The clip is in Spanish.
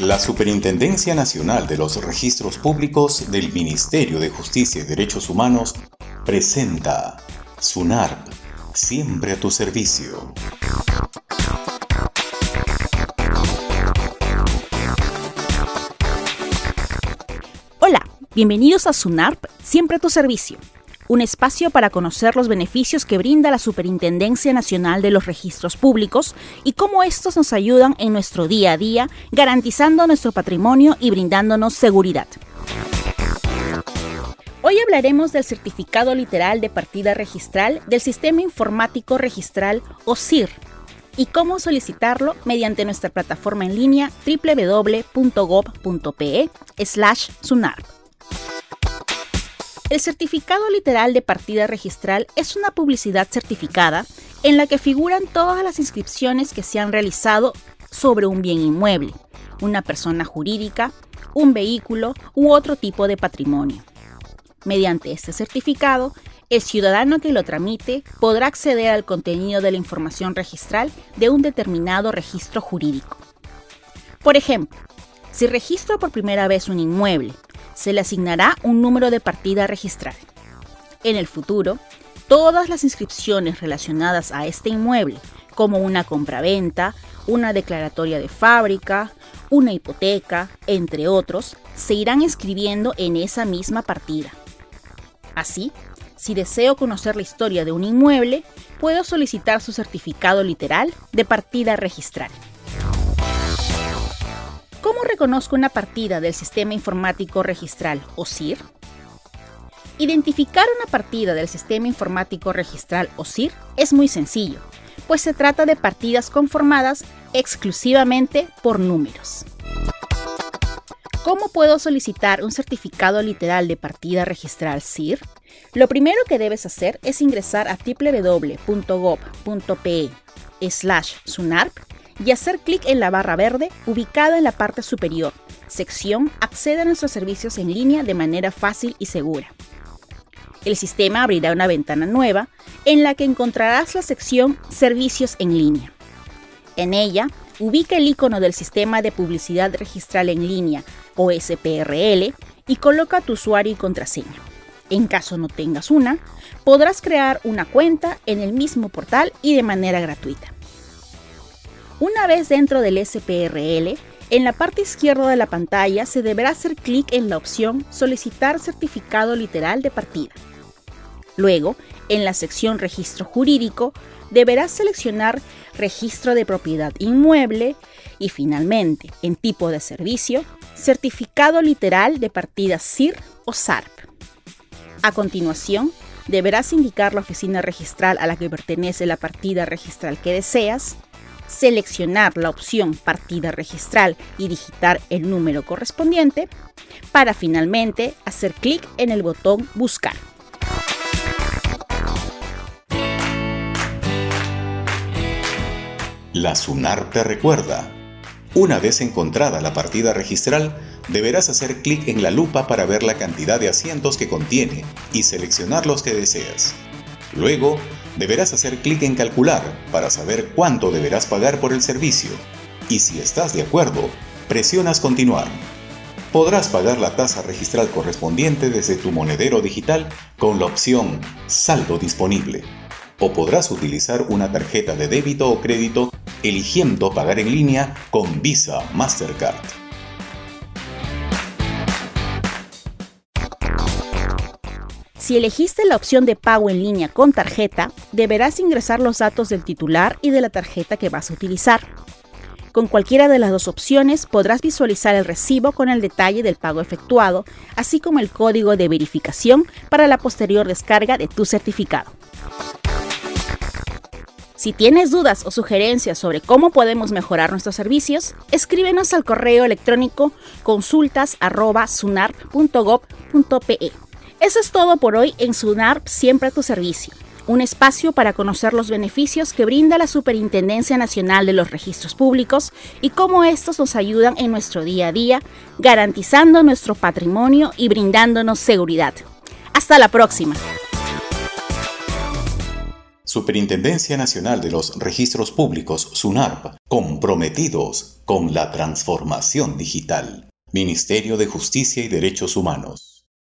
La Superintendencia Nacional de los Registros Públicos del Ministerio de Justicia y Derechos Humanos presenta SUNARP, siempre a tu servicio. Hola, bienvenidos a SUNARP, siempre a tu servicio un espacio para conocer los beneficios que brinda la Superintendencia Nacional de los Registros Públicos y cómo estos nos ayudan en nuestro día a día, garantizando nuestro patrimonio y brindándonos seguridad. Hoy hablaremos del certificado literal de partida registral del Sistema Informático Registral o SIR y cómo solicitarlo mediante nuestra plataforma en línea www.gov.pe/sunarp. El certificado literal de partida registral es una publicidad certificada en la que figuran todas las inscripciones que se han realizado sobre un bien inmueble, una persona jurídica, un vehículo u otro tipo de patrimonio. Mediante este certificado, el ciudadano que lo tramite podrá acceder al contenido de la información registral de un determinado registro jurídico. Por ejemplo, si registro por primera vez un inmueble se le asignará un número de partida registral. En el futuro, todas las inscripciones relacionadas a este inmueble, como una compraventa, una declaratoria de fábrica, una hipoteca, entre otros, se irán escribiendo en esa misma partida. Así, si deseo conocer la historia de un inmueble, puedo solicitar su certificado literal de partida registral. ¿Cómo reconozco una partida del Sistema Informático Registral o SIR? Identificar una partida del Sistema Informático Registral o SIR es muy sencillo, pues se trata de partidas conformadas exclusivamente por números. ¿Cómo puedo solicitar un certificado literal de partida registral SIR? Lo primero que debes hacer es ingresar a www.gov.pe/sunarp y hacer clic en la barra verde ubicada en la parte superior, sección Accede a nuestros servicios en línea de manera fácil y segura. El sistema abrirá una ventana nueva en la que encontrarás la sección Servicios en línea. En ella, ubica el icono del Sistema de Publicidad Registral en Línea o SPRL y coloca tu usuario y contraseña. En caso no tengas una, podrás crear una cuenta en el mismo portal y de manera gratuita. Una vez dentro del SPRL, en la parte izquierda de la pantalla se deberá hacer clic en la opción Solicitar certificado literal de partida. Luego, en la sección Registro jurídico, deberás seleccionar Registro de propiedad inmueble y finalmente, en tipo de servicio, Certificado literal de partida SIR o SARP. A continuación, deberás indicar la oficina registral a la que pertenece la partida registral que deseas, seleccionar la opción partida registral y digitar el número correspondiente para finalmente hacer clic en el botón Buscar. La SUNAR te recuerda. Una vez encontrada la partida registral, deberás hacer clic en la lupa para ver la cantidad de asientos que contiene y seleccionar los que deseas. Luego, deberás hacer clic en Calcular para saber cuánto deberás pagar por el servicio y si estás de acuerdo, presionas Continuar. Podrás pagar la tasa registral correspondiente desde tu monedero digital con la opción Saldo disponible o podrás utilizar una tarjeta de débito o crédito eligiendo pagar en línea con Visa Mastercard. Si elegiste la opción de pago en línea con tarjeta, deberás ingresar los datos del titular y de la tarjeta que vas a utilizar. Con cualquiera de las dos opciones podrás visualizar el recibo con el detalle del pago efectuado, así como el código de verificación para la posterior descarga de tu certificado. Si tienes dudas o sugerencias sobre cómo podemos mejorar nuestros servicios, escríbenos al correo electrónico consultas.sunar.gov.pe. Eso es todo por hoy en SUNARP Siempre a tu servicio, un espacio para conocer los beneficios que brinda la Superintendencia Nacional de los Registros Públicos y cómo estos nos ayudan en nuestro día a día, garantizando nuestro patrimonio y brindándonos seguridad. Hasta la próxima. Superintendencia Nacional de los Registros Públicos, SUNARP, comprometidos con la transformación digital. Ministerio de Justicia y Derechos Humanos.